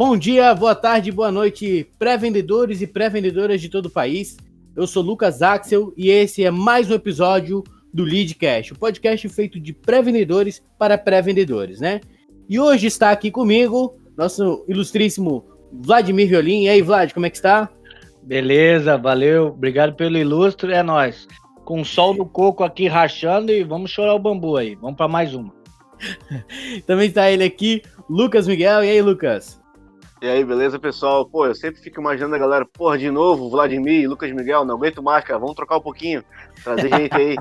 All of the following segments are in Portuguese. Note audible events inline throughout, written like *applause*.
Bom dia, boa tarde, boa noite, pré-vendedores e pré-vendedoras de todo o país. Eu sou Lucas Axel e esse é mais um episódio do Leadcast, o podcast feito de pré-vendedores para pré-vendedores, né? E hoje está aqui comigo nosso ilustríssimo Vladimir Violim. E aí, Vlad, como é que está? Beleza, valeu. Obrigado pelo ilustre, é nós. Com o sol no coco aqui rachando e vamos chorar o bambu aí. Vamos para mais uma. *laughs* Também está ele aqui, Lucas Miguel. E aí, Lucas? E aí, beleza, pessoal? Pô, eu sempre fico imaginando a galera, porra, de novo, Vladimir, Lucas Miguel, não aguento mais, cara, vamos trocar um pouquinho, trazer *laughs* gente aí.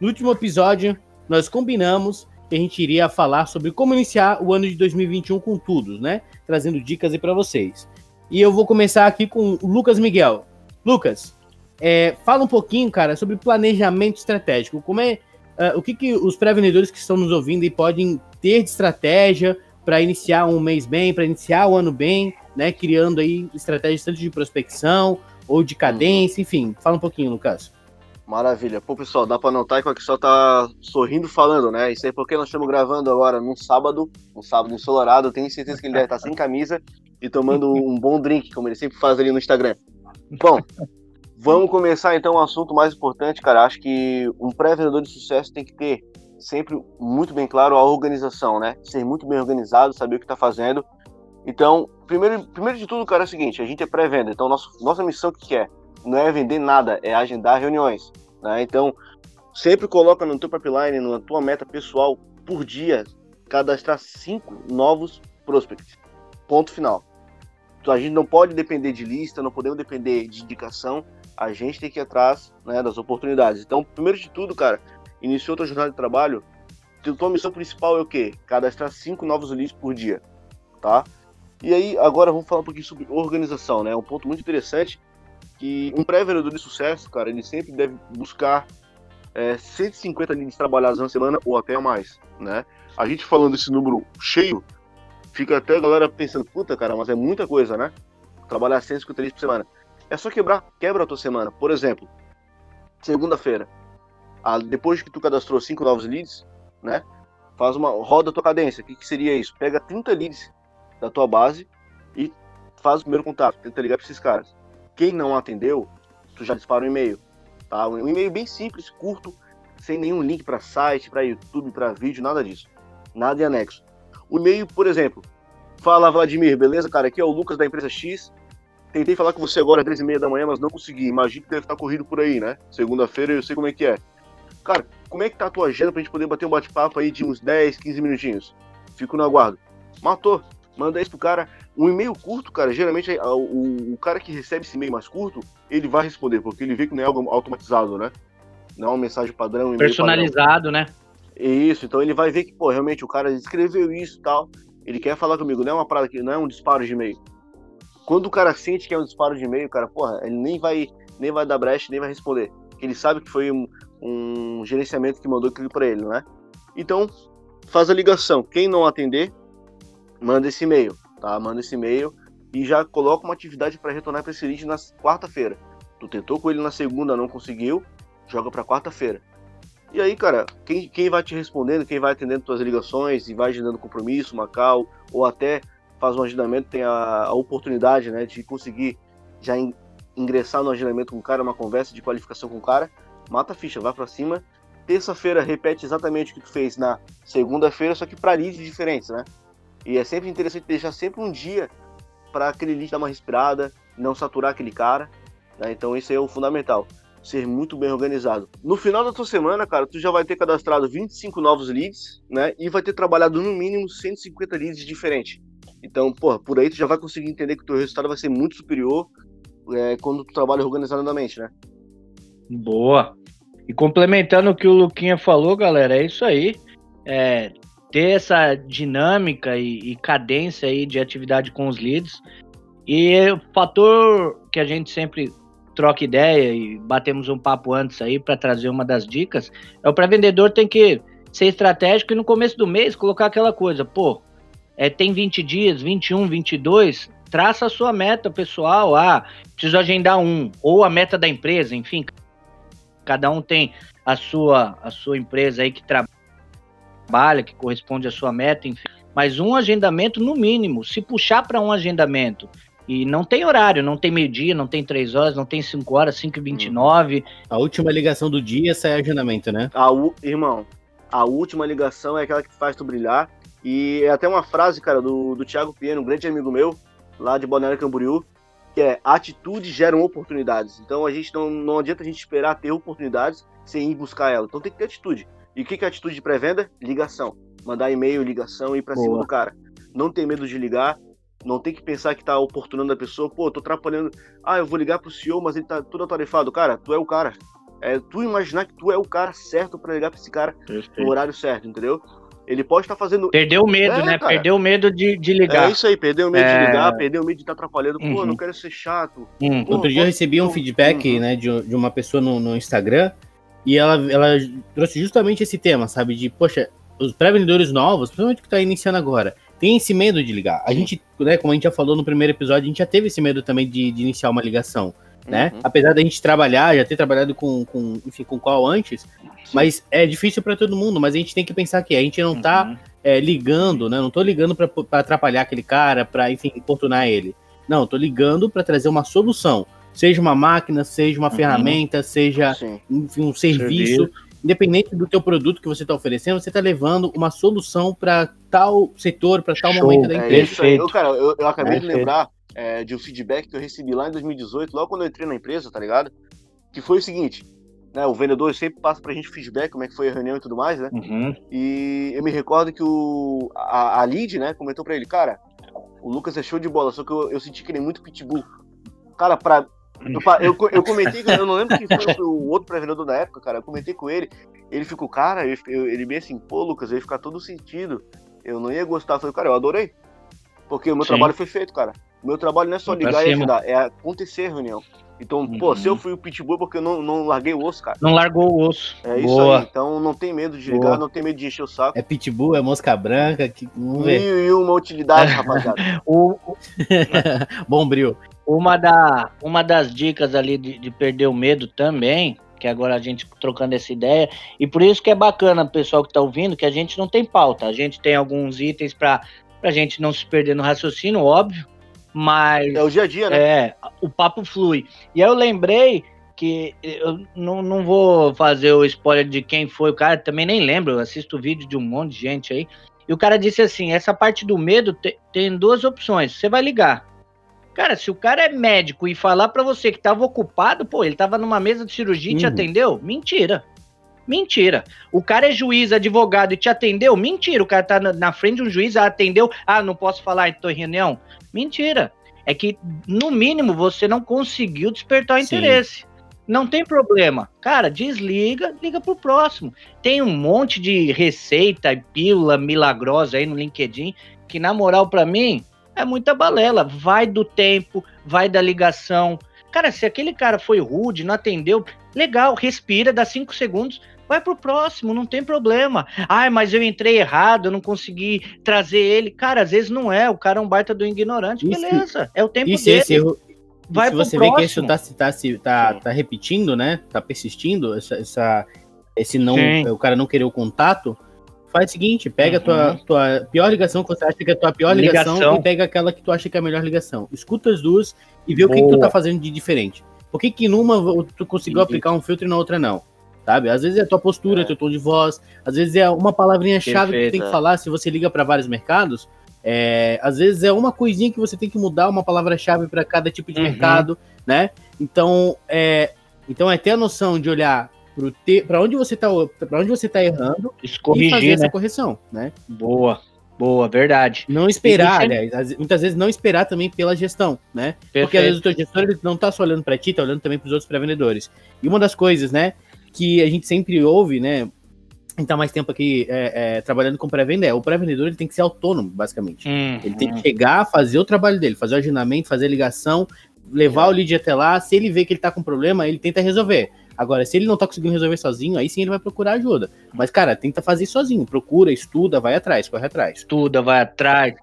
No último episódio, nós combinamos que a gente iria falar sobre como iniciar o ano de 2021 com tudo, né? Trazendo dicas aí para vocês. E eu vou começar aqui com o Lucas Miguel. Lucas, é, fala um pouquinho, cara, sobre planejamento estratégico. Como é, uh, o que, que os pré-vendedores que estão nos ouvindo podem ter de estratégia para iniciar um mês bem, para iniciar o ano bem, né? Criando aí estratégias tanto de prospecção ou de cadência, enfim. Fala um pouquinho, Lucas. Maravilha. Pô, pessoal, dá para notar que o Axel tá sorrindo falando, né? Isso aí porque nós estamos gravando agora num sábado, um sábado ensolarado. Tenho certeza que ele deve estar sem camisa e tomando um bom drink, como ele sempre faz ali no Instagram. Bom, vamos começar então o um assunto mais importante, cara. Acho que um pré-vendedor de sucesso tem que ter sempre muito bem claro a organização, né? Ser muito bem organizado, saber o que está fazendo. Então, primeiro, primeiro de tudo, cara, é o seguinte: a gente é pré-venda, então nosso, nossa missão que é não é vender nada, é agendar reuniões. Né? Então, sempre coloca no teu pipeline, na tua meta pessoal, por dia, cadastrar cinco novos prospects. Ponto final. Então, a gente não pode depender de lista, não podemos depender de indicação, a gente tem que ir atrás né, das oportunidades. Então, primeiro de tudo, cara, iniciou tua jornada de trabalho, tua missão principal é o quê? Cadastrar cinco novos leads por dia, tá? E aí, agora vamos falar um pouquinho sobre organização, né? Um ponto muito interessante que um pré-vendedor de sucesso, cara, ele sempre deve buscar é, 150 leads trabalhados na semana ou até mais, né? A gente falando esse número cheio, fica até a galera pensando, puta, cara, mas é muita coisa, né? Trabalhar 150 leads por semana. É só quebrar, quebra a tua semana. Por exemplo, segunda-feira, depois que tu cadastrou cinco novos leads, né? Faz uma roda a tua cadência. O que, que seria isso? Pega 30 leads da tua base e faz o primeiro contato, tenta ligar para esses caras. Quem não atendeu, tu já dispara um e-mail. Tá? Um e-mail bem simples, curto, sem nenhum link para site, para YouTube, para vídeo, nada disso. Nada de anexo. O e-mail, por exemplo, fala Vladimir, beleza, cara? Aqui é o Lucas da empresa X. Tentei falar com você agora às 10 e meia da manhã, mas não consegui. Imagino que deve estar corrido por aí, né? Segunda-feira eu sei como é que é. Cara, como é que tá a tua agenda pra gente poder bater um bate-papo aí de uns 10, 15 minutinhos? Fico no aguardo. Matou. Manda isso pro cara. Um e-mail curto, cara, geralmente o, o, o cara que recebe esse e-mail mais curto, ele vai responder, porque ele vê que não é algo automatizado, né? Não é uma mensagem padrão. Personalizado, padrão. né? Isso, então ele vai ver que, pô, realmente o cara escreveu isso e tal. Ele quer falar comigo, não é uma parada que não é um disparo de e-mail. Quando o cara sente que é um disparo de e-mail, cara, porra, ele nem vai, nem vai dar brecha, nem vai responder. Ele sabe que foi um, um gerenciamento que mandou aquilo para ele, né? Então, faz a ligação. Quem não atender, manda esse e-mail tá? Manda esse e-mail e já coloca uma atividade para retornar para esse lead na quarta-feira. Tu tentou com ele na segunda, não conseguiu, joga para quarta-feira. E aí, cara, quem, quem vai te respondendo, quem vai atendendo tuas ligações e vai agendando compromisso, Macau, ou até faz um agendamento, tem a, a oportunidade, né, de conseguir já in, ingressar no agendamento com o cara, uma conversa de qualificação com o cara, mata a ficha, vai para cima. Terça-feira repete exatamente o que tu fez na segunda-feira, só que para leads diferentes, né? E é sempre interessante deixar sempre um dia para aquele lead dar uma respirada, não saturar aquele cara. Né? Então isso é o fundamental. Ser muito bem organizado. No final da tua semana, cara, tu já vai ter cadastrado 25 novos leads, né? E vai ter trabalhado no mínimo 150 leads diferentes. Então, porra, por aí tu já vai conseguir entender que o teu resultado vai ser muito superior é, quando tu trabalha organizadamente, né? Boa. E complementando o que o Luquinha falou, galera, é isso aí. É, ter essa dinâmica e, e, cadência aí de atividade com os leads. E o fator que a gente sempre troca ideia e batemos um papo antes aí para trazer uma das dicas é o pré-vendedor tem que ser estratégico e no começo do mês colocar aquela coisa, pô, é, tem 20 dias, 21, 22, traça a sua meta pessoal, ah, preciso agendar um, ou a meta da empresa, enfim, cada um tem a sua, a sua empresa aí que trabalha que corresponde à sua meta, enfim. mas um agendamento no mínimo. Se puxar para um agendamento e não tem horário, não tem meio-dia, não tem três horas, não tem cinco horas, 5 e 29 A última ligação do dia sai agendamento, né? A u... Irmão, a última ligação é aquela que faz tu brilhar. E é até uma frase, cara, do, do Thiago Pieno, um grande amigo meu, lá de Balneário Camboriú, que é atitudes geram oportunidades. Então a gente não, não adianta a gente esperar ter oportunidades sem ir buscar ela. Então tem que ter atitude. E o que, que é atitude de pré-venda? Ligação. Mandar e-mail, ligação, ir pra Boa. cima do cara. Não tem medo de ligar, não tem que pensar que tá oportunando a pessoa, pô, tô atrapalhando. Ah, eu vou ligar pro CEO, mas ele tá tudo atarefado. Cara, tu é o cara. É tu imaginar que tu é o cara certo para ligar pra esse cara Perfeito. no horário certo, entendeu? Ele pode estar tá fazendo. Perdeu o medo, é, né? Cara. Perdeu o medo de, de ligar. É isso aí, perdeu o medo é... de ligar, perdeu o medo de estar tá atrapalhando. Uhum. Pô, não quero ser chato. Uhum. Pô, Outro dia eu recebi um feedback, uhum. né, de, de uma pessoa no, no Instagram e ela, ela trouxe justamente esse tema, sabe? De, poxa, os pré-vendedores novos, principalmente que tá iniciando agora, tem esse medo de ligar. A gente, né, como a gente já falou no primeiro episódio, a gente já teve esse medo também de, de iniciar uma ligação, né? Uhum. Apesar da gente trabalhar, já ter trabalhado com, com enfim, com qual antes, mas é difícil para todo mundo, mas a gente tem que pensar que a gente não tá uhum. é, ligando, né? Não tô ligando para atrapalhar aquele cara, para enfim, importunar ele. Não, tô ligando para trazer uma solução. Seja uma máquina, seja uma uhum. ferramenta, seja enfim, um serviço. serviço independente do teu produto que você está oferecendo, você está levando uma solução para tal setor, para tal Show. momento da é empresa. É, eu, cara, eu, eu acabei de lembrar é, de um feedback que eu recebi lá em 2018, logo quando eu entrei na empresa, tá ligado? Que foi o seguinte, né, o vendedor sempre passa pra gente feedback, como é que foi a reunião e tudo mais, né? Uhum. E eu me recordo que o, a, a lead, né, comentou pra ele, cara, o Lucas é show de bola, só que eu, eu senti que ele é muito pitbull. Cara, pra, eu, eu, comentei, eu não lembro quem foi o outro pré-vendedor da época, cara. Eu comentei com ele. Ele ficou, cara, eu, ele meio assim, pô, Lucas, eu ia ficar todo sentido. Eu não ia gostar. Eu falei, cara, eu adorei. Porque o meu Sim. trabalho foi feito, cara. Meu trabalho não é só ligar e ajudar, é acontecer a reunião. Então, uhum. pô, se eu fui o pitbull é porque eu não, não larguei o osso, cara. Não largou o osso. É isso Boa. aí. Então não tem medo de ligar, Boa. não tem medo de encher o saco. É pitbull, é mosca branca. Que... Vamos ver. Mil e uma utilidade, rapaziada. *laughs* o... *laughs* Bom brilho. Uma, da, uma das dicas ali de, de perder o medo também, que agora a gente trocando essa ideia, e por isso que é bacana pessoal que está ouvindo, que a gente não tem pauta, a gente tem alguns itens para a gente não se perder no raciocínio, óbvio, mas... É o dia a dia, né? É, o papo flui. E aí eu lembrei que eu não, não vou fazer o spoiler de quem foi o cara, também nem lembro, eu assisto vídeo de um monte de gente aí, e o cara disse assim, essa parte do medo te, tem duas opções, você vai ligar, Cara, se o cara é médico e falar para você que tava ocupado, pô, ele tava numa mesa de cirurgia e te uhum. atendeu? Mentira. Mentira. O cara é juiz, advogado e te atendeu? Mentira. O cara tá na frente de um juiz, atendeu. Ah, não posso falar, tô em reunião? Mentira. É que, no mínimo, você não conseguiu despertar o interesse. Não tem problema. Cara, desliga, liga pro próximo. Tem um monte de receita e pílula milagrosa aí no LinkedIn que, na moral, para mim, é muita balela. Vai do tempo, vai da ligação. Cara, se aquele cara foi rude, não atendeu, legal, respira, dá cinco segundos, vai pro próximo, não tem problema. Ai, mas eu entrei errado, eu não consegui trazer ele. Cara, às vezes não é, o cara é um baita do ignorante, beleza, é o tempo isso, dele. Esse erro, vai se você próximo. vê que isso tá, tá, tá, tá, repetindo, né? Tá persistindo, essa, essa, esse não, Sim. o cara não querer o contato, Faz o seguinte, pega uhum. a tua, tua pior ligação que você acha que é a tua pior ligação, ligação, e pega aquela que tu acha que é a melhor ligação. Escuta as duas e vê Boa. o que, que, tu tá fazendo de diferente. Por que, que numa tu conseguiu aplicar um filtro e na outra não? Sabe? Às vezes é a tua postura, é. teu tom de voz, às vezes é uma palavrinha-chave que tu tem que falar se você liga para vários mercados. É, às vezes é uma coisinha que você tem que mudar, uma palavra-chave para cada tipo de uhum. mercado, né? Então, é, então é ter a noção de olhar para onde você está para onde você tá errando Escorrigir, e fazer né? essa correção, né? Boa. Boa, verdade. Não esperar, aliás, muitas vezes não esperar também pela gestão, né? Perfeito. Porque às vezes o teu gestor ele não tá só olhando para ti, tá olhando também para os outros pré-vendedores. E uma das coisas, né, que a gente sempre ouve, né, a gente tá mais tempo aqui é, é, trabalhando com pré-venda, é o pré-vendedor ele tem que ser autônomo, basicamente. Hum, ele tem que chegar, fazer o trabalho dele, fazer o agendamento, fazer a ligação, levar é. o lead até lá. Se ele vê que ele tá com problema, ele tenta resolver. Agora, se ele não tá conseguindo resolver sozinho, aí sim ele vai procurar ajuda. Mas, cara, tenta fazer sozinho. Procura, estuda, vai atrás, corre atrás. Estuda, vai atrás,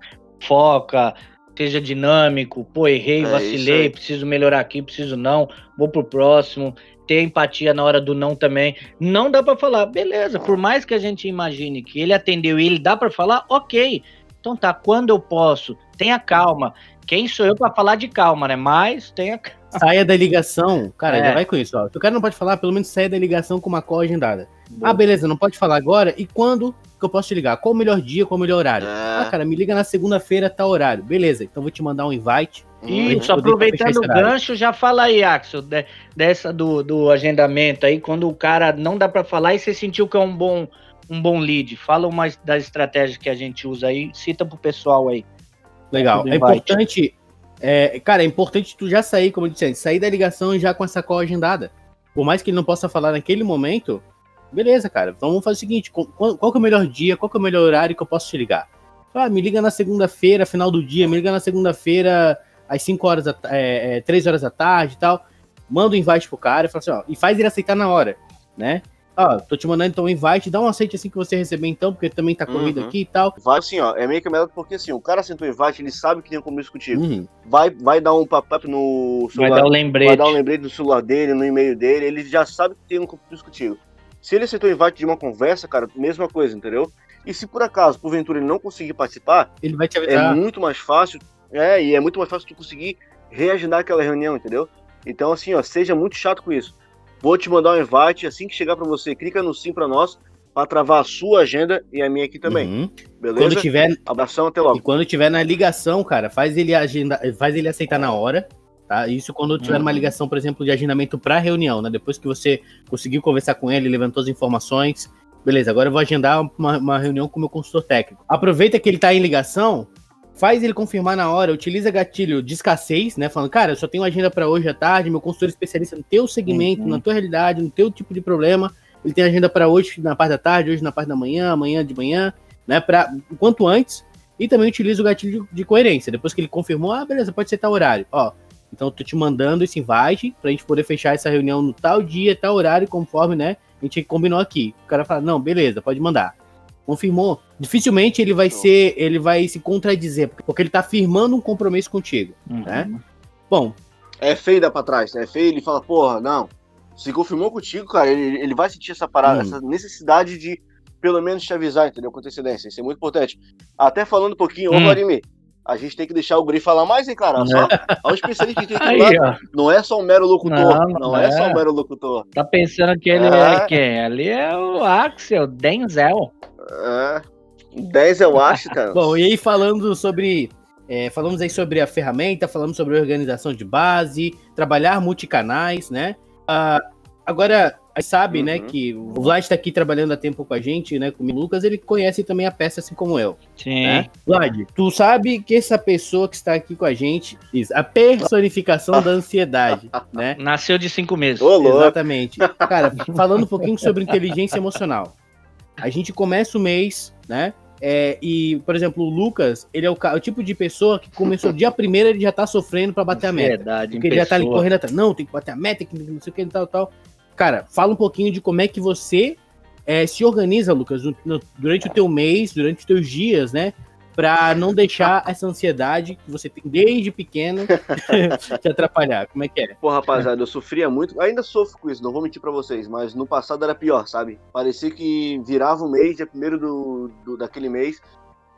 foca, seja dinâmico. Pô, errei, é vacilei, preciso melhorar aqui, preciso não, vou pro próximo. Ter empatia na hora do não também. Não dá para falar, beleza, por mais que a gente imagine que ele atendeu e ele dá para falar, ok. Então tá, quando eu posso? Tenha calma. Quem sou eu para falar de calma, né? Mas tenha *laughs* Saia da ligação, cara, é. já vai com isso, ó. Se o cara não pode falar, pelo menos saia da ligação com uma call agendada. Boa. Ah, beleza, não pode falar agora. E quando que eu posso te ligar? Qual o melhor dia, qual o melhor horário? É. Ah, cara, me liga na segunda-feira, tá horário. Beleza, então vou te mandar um invite. Isso, aproveitando o gancho, já fala aí, Axel, de, dessa do, do agendamento aí, quando o cara não dá para falar e você sentiu que é um bom, um bom lead. Fala uma das estratégias que a gente usa aí, cita pro pessoal aí. Legal. É importante, é, cara, é importante tu já sair, como eu disse antes, sair da ligação já com essa call agendada. Por mais que ele não possa falar naquele momento, beleza, cara. Então vamos fazer o seguinte: qual, qual que é o melhor dia, qual que é o melhor horário que eu posso te ligar? Ah, me liga na segunda-feira, final do dia, me liga na segunda-feira, às 5 horas, da, é, é, 3 horas da tarde e tal. Manda um invite pro cara e fala assim, ó, e faz ele aceitar na hora, né? Ó, tô te mandando então um invite, dá um aceite assim que você receber então, porque também tá corrido uhum. aqui e tal. Vai assim, ó, é meio que melhor porque assim, o cara sentou o invite, ele sabe que tem um compromisso contigo. Uhum. Vai, vai dar um pop-up no celular. Vai dar um lembrete. Vai dar um lembrete no celular dele, no e-mail dele, ele já sabe que tem um compromisso contigo. Se ele aceitou o invite de uma conversa, cara, mesma coisa, entendeu? E se por acaso, porventura, ele não conseguir participar, ele vai te avisar. É muito mais fácil, é, e é muito mais fácil tu conseguir reagendar aquela reunião, entendeu? Então, assim, ó, seja muito chato com isso. Vou te mandar um invite, assim que chegar para você, clica no sim para nós, para travar a sua agenda e a minha aqui também. Uhum. Beleza? Quando tiver, abração até logo. E quando tiver na ligação, cara, faz ele agenda, faz ele aceitar na hora, tá? Isso quando tiver uhum. uma ligação, por exemplo, de agendamento para reunião, né? Depois que você conseguiu conversar com ele, levantou as informações, beleza? Agora eu vou agendar uma, uma reunião com o meu consultor técnico. Aproveita que ele tá em ligação, faz ele confirmar na hora, utiliza gatilho de escassez, né? Falando, cara, eu só tenho agenda para hoje à tarde, meu consultor especialista no teu segmento, uhum. na tua realidade, no teu tipo de problema. Ele tem agenda para hoje na parte da tarde, hoje na parte da manhã, amanhã de manhã, né? Para quanto antes. E também utiliza o gatilho de coerência. Depois que ele confirmou, ah, beleza, pode ser tal horário. Ó, então eu tô te mandando esse invite pra gente poder fechar essa reunião no tal dia, tal horário, conforme, né? A gente combinou aqui. O cara fala, não, beleza, pode mandar confirmou. Dificilmente ele vai ser, ele vai se contradizer, porque ele tá firmando um compromisso contigo, uhum. né? Bom. É feio dar pra trás, né? É feio ele fala, porra, não. Se confirmou contigo, cara, ele, ele vai sentir essa parada, uhum. essa necessidade de pelo menos te avisar, entendeu? Com antecedência. Isso é muito importante. Até falando um pouquinho, hum. ô Guarimi, a gente tem que deixar o Guri falar mais, hein, cara? Só, *laughs* é. um especialista que tem que Aí, Não é só um mero locutor. Não, não é. é. só um mero locutor. Tá pensando que ele é, é quem? Ali é o Axel, Denzel. É, 10 eu acho, *laughs* cara. Bom, e aí falando sobre. É, falamos aí sobre a ferramenta, falamos sobre organização de base, trabalhar multicanais, né? Uh, agora, a gente sabe, né, uhum. né, que o Vlad está aqui trabalhando há tempo com a gente, né, com o Lucas, ele conhece também a peça assim como eu. Sim. Né? Vlad, tu sabe que essa pessoa que está aqui com a gente, a personificação da ansiedade, *laughs* né? Nasceu de cinco meses. Exatamente. Cara, falando um pouquinho sobre inteligência emocional. A gente começa o mês, né? É, e, por exemplo, o Lucas, ele é o, o, tipo de pessoa que começou dia primeiro, ele já tá sofrendo para bater a meta. Verdade, porque ele já tá ali correndo atrás. Não, tem que bater a meta, que não sei o que, tal, tal. Cara, fala um pouquinho de como é que você é, se organiza, Lucas, no, no, durante o teu mês, durante os teus dias, né? Para não deixar essa ansiedade que você tem desde pequeno *laughs* te atrapalhar. Como é que é? Pô, rapaziada, eu sofria muito, ainda sofro com isso, não vou mentir para vocês, mas no passado era pior, sabe? Parecia que virava o um mês, dia primeiro do, do, daquele mês,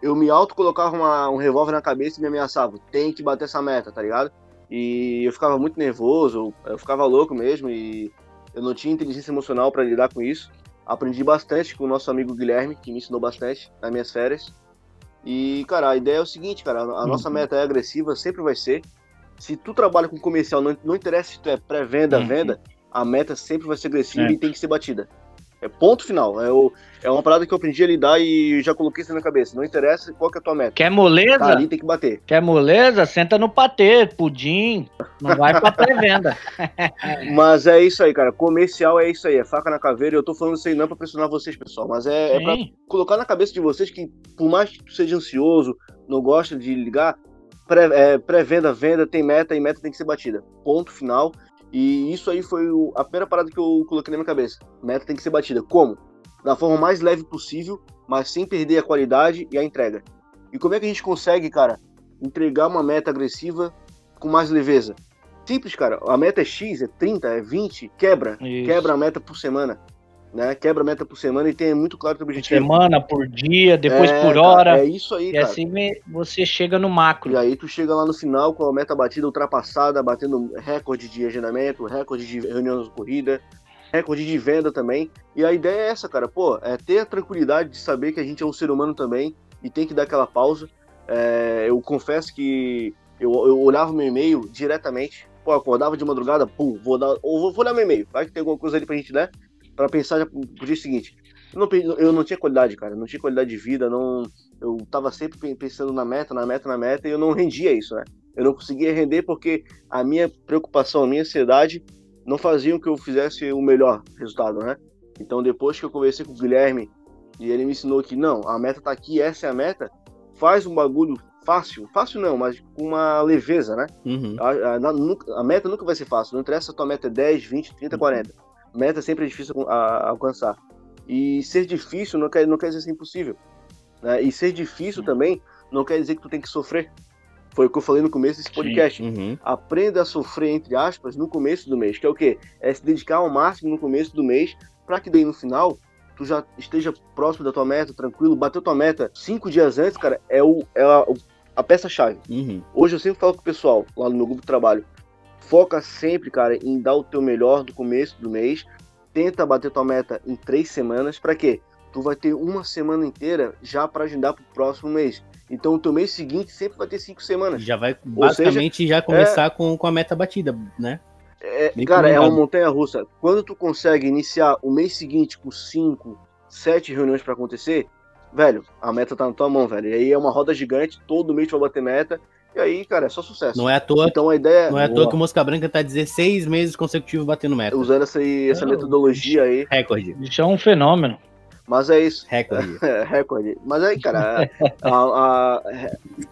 eu me auto colocava uma, um revólver na cabeça e me ameaçava, tem que bater essa meta, tá ligado? E eu ficava muito nervoso, eu ficava louco mesmo e eu não tinha inteligência emocional para lidar com isso. Aprendi bastante com o nosso amigo Guilherme, que me ensinou bastante nas minhas férias. E, cara, a ideia é o seguinte, cara, a nossa uhum. meta é agressiva, sempre vai ser. Se tu trabalha com comercial, não, não interessa se tu é pré-venda, uhum. venda, a meta sempre vai ser agressiva é. e tem que ser batida. É ponto final. É, o, é uma parada que eu aprendi a lidar e já coloquei isso na minha cabeça. Não interessa qual que é a tua meta. Quer moleza? Tá ali tem que bater. Quer moleza? Senta no patê, pudim. Não vai pra pré-venda. *laughs* mas é isso aí, cara. Comercial é isso aí. É faca na caveira. Eu tô falando isso aí não é pra pressionar vocês, pessoal. Mas é, é pra colocar na cabeça de vocês que, por mais que tu seja ansioso, não gosta de ligar, é, pré-venda, é, pré venda, tem meta e meta tem que ser batida. Ponto final. E isso aí foi o, a primeira parada que eu coloquei na minha cabeça. Meta tem que ser batida. Como? Da forma mais leve possível, mas sem perder a qualidade e a entrega. E como é que a gente consegue, cara, entregar uma meta agressiva com mais leveza? Simples, cara. A meta é X, é 30, é 20, quebra. Isso. Quebra a meta por semana. Né? Quebra meta por semana e tenha muito claro o teu objetivo. Semana, por dia, depois É, por cara, hora. É isso aí, e cara. assim você chega no macro. E aí tu chega lá no final com a meta batida, ultrapassada, batendo recorde de agendamento, recorde de reuniões de corrida, recorde de venda também. E a ideia é essa, cara, pô, é ter a tranquilidade de saber que a gente é um ser humano também e tem que dar aquela pausa. É, eu confesso que eu, eu olhava meu e-mail diretamente, pô, acordava de madrugada, pum, vou dar, ou vou, vou olhar meu e-mail, vai que tem alguma coisa ali pra gente, né? Pra pensar pro pro dia seguinte. Eu não, eu não tinha qualidade, cara, não tinha qualidade de vida, não, eu tava sempre pe- pensando na meta, na meta, na meta, e eu não rendia isso, né? Eu não conseguia render porque a minha preocupação, a minha ansiedade não faziam que eu fizesse o melhor resultado, né? Então depois que eu conversei com o Guilherme e ele me ensinou que não, a meta tá aqui, essa é a meta, faz um bagulho fácil, fácil não, mas com uma leveza, né? Uhum. A, a- nunca- a meta nunca vai ser fácil, não interessa se a tua meta é 10, 20, 30, 40. Meta sempre é difícil a- a- alcançar. E ser difícil não quer, não quer dizer ser impossível. né? E ser difícil também não quer dizer que tu tem que sofrer. Foi o que eu falei no começo desse podcast. Uhum. Aprenda a sofrer, entre aspas, no começo do mês, que é o quê? É se dedicar ao máximo no começo do mês, para que daí no final tu já esteja próximo da tua meta, tranquilo, bateu tua meta cinco dias antes, cara, é, o, é a, a peça-chave. Uhum. Hoje eu sempre falo com o pessoal lá no meu grupo de trabalho, foca sempre, cara, em dar o teu melhor do começo do mês, tenta bater tua meta em três semanas, para quê? Tu vai ter uma semana inteira já para agendar pro próximo mês. Então o teu mês seguinte sempre vai ter cinco semanas. Já vai basicamente já começar com, com a meta batida, né? É, cara, é uma montanha russa. Quando tu consegue iniciar o mês seguinte com cinco, sete reuniões pra acontecer, velho, a meta tá na tua mão, velho. E aí é uma roda gigante, todo mês tu vai bater meta. E aí, cara, é só sucesso. Não é à toa, Então a ideia, não é à toa Boa. que o Mosca Branca tá 16 meses consecutivos batendo meta. usando essa, aí- essa metodologia aí, Recorde. Isso é um fenômeno. mas é isso. Recorde. *laughs* É, recorde. Mas aí, cara, a, a- a-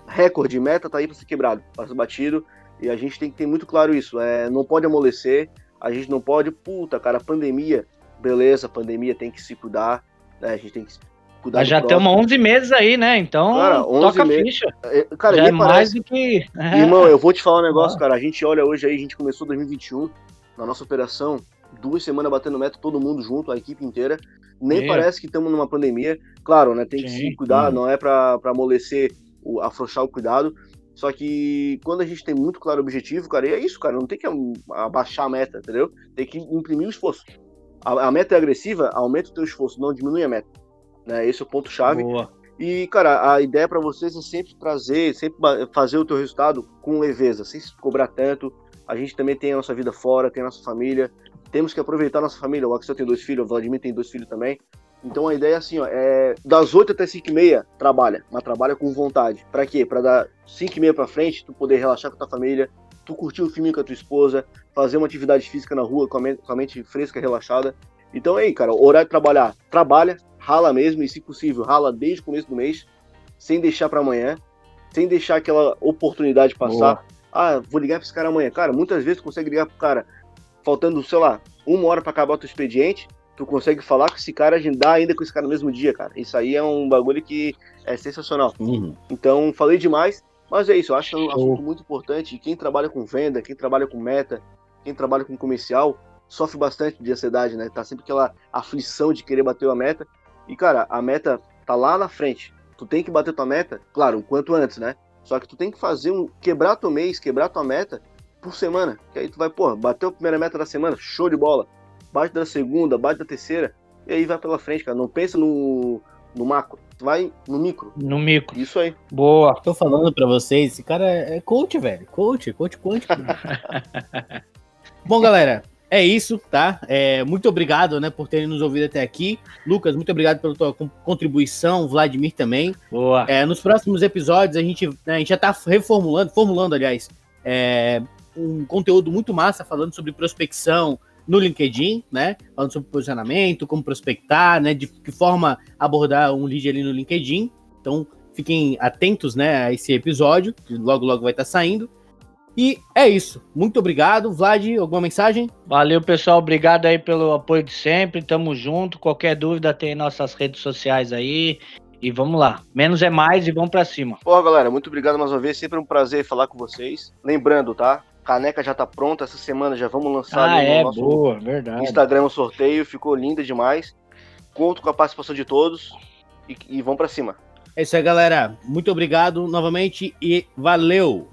recorde, meta tá aí pra ser quebrado, pra ser batido. E a gente tem que ter muito claro isso. É, não pode amolecer, a gente não pode, puta, cara, pandemia, beleza, pandemia tem que se cuidar, né? A gente tem que se cuidar. Do já estamos 11 meses aí, né? Então, Cara, 11 toca a meses. ficha. É, Cara, já nem é parece. mais do que. É. Irmão, eu vou te falar um negócio, Ah. cara. A gente olha hoje aí, a gente começou 2021 na nossa operação, duas semanas batendo meta, todo mundo junto, a equipe inteira. Nem Meu. parece que estamos numa pandemia. Claro, né? Tem que Sim. se cuidar, não é pra amolecer, o, afrouxar o cuidado. Só que quando a gente tem muito claro o objetivo, cara, e é isso, cara. Não tem que abaixar a meta, entendeu? Tem que imprimir o esforço. A, a meta é agressiva, aumenta o teu esforço, não diminui a meta. Né? Esse é o ponto-chave. E, cara, a ideia para vocês é sempre trazer, sempre fazer o teu resultado com leveza, sem se cobrar tanto. A gente também tem a nossa vida fora, tem a nossa família. Temos que aproveitar a nossa família. O Axel tem dois filhos, o Vladimir tem dois filhos também. Então a ideia é assim, ó, é das 8 até 5 e meia, trabalha, mas trabalha com vontade. Pra quê? Pra dar 5 e meia pra frente, tu poder relaxar com a tua família, tu curtir o filme com a tua esposa, fazer uma atividade física na rua com a mente, com a mente fresca, relaxada. Então aí, cara, horário de trabalhar, trabalha, rala mesmo, e se possível, rala desde o começo do mês, sem deixar pra amanhã, sem deixar aquela oportunidade passar. Ah, vou ligar pra esse cara amanhã. Cara, muitas vezes tu consegue ligar pro cara faltando, sei lá, uma hora pra acabar o teu expediente, tu consegue falar com esse cara, agendar ainda com esse cara no mesmo dia, cara. Isso aí é um bagulho que é sensacional. Uhum. Então, falei demais, mas é isso. Eu acho é um assunto muito importante. E quem trabalha com venda, quem trabalha com meta, quem trabalha com comercial, sofre bastante de ansiedade, né? Tá sempre aquela aflição de querer bater a meta. E, cara, a meta tá lá na frente. Tu tem que bater tua meta, claro, o quanto antes, né? Só que tu tem que fazer um. quebrar teu mês, quebrar tua meta por semana. Que aí tu vai, pô, bateu a primeira meta da semana, show de bola. Bate da segunda, bate da terceira. E aí vai pela frente, cara. Não pensa no, no macro. Tu vai no micro. No micro. Isso aí. Boa. Tô falando pra vocês, esse cara é coach, velho. Coach, coach quântico. *laughs* Bom, galera, é isso, tá? É, muito obrigado, né, por terem nos ouvido até aqui. Lucas, muito obrigado pela tua con- contribuição. Vladimir também. Boa. É, nos próximos episódios, a gente, né, a gente já tá reformulando, formulando, aliás, é, um conteúdo muito massa falando sobre prospecção no LinkedIn, né? Falando sobre posicionamento, como prospectar, né? De que forma abordar um lead ali no LinkedIn. Então, fiquem atentos, né, a esse episódio, que logo, logo vai estar saindo. E é isso. Muito obrigado. Vlad, alguma mensagem? Valeu, pessoal. Obrigado aí pelo apoio de sempre. Tamo junto. Qualquer dúvida tem nossas redes sociais aí. E vamos lá. Menos é mais e vamos pra cima. Porra, galera, muito obrigado mais uma vez. Sempre um prazer falar com vocês. Lembrando, tá? caneca já tá pronta, essa semana já vamos lançar Ah, no é, nosso boa, verdade. Instagram o sorteio, ficou linda demais. Conto com a participação de todos e, e vamos pra cima. É isso aí, galera. Muito obrigado novamente e valeu!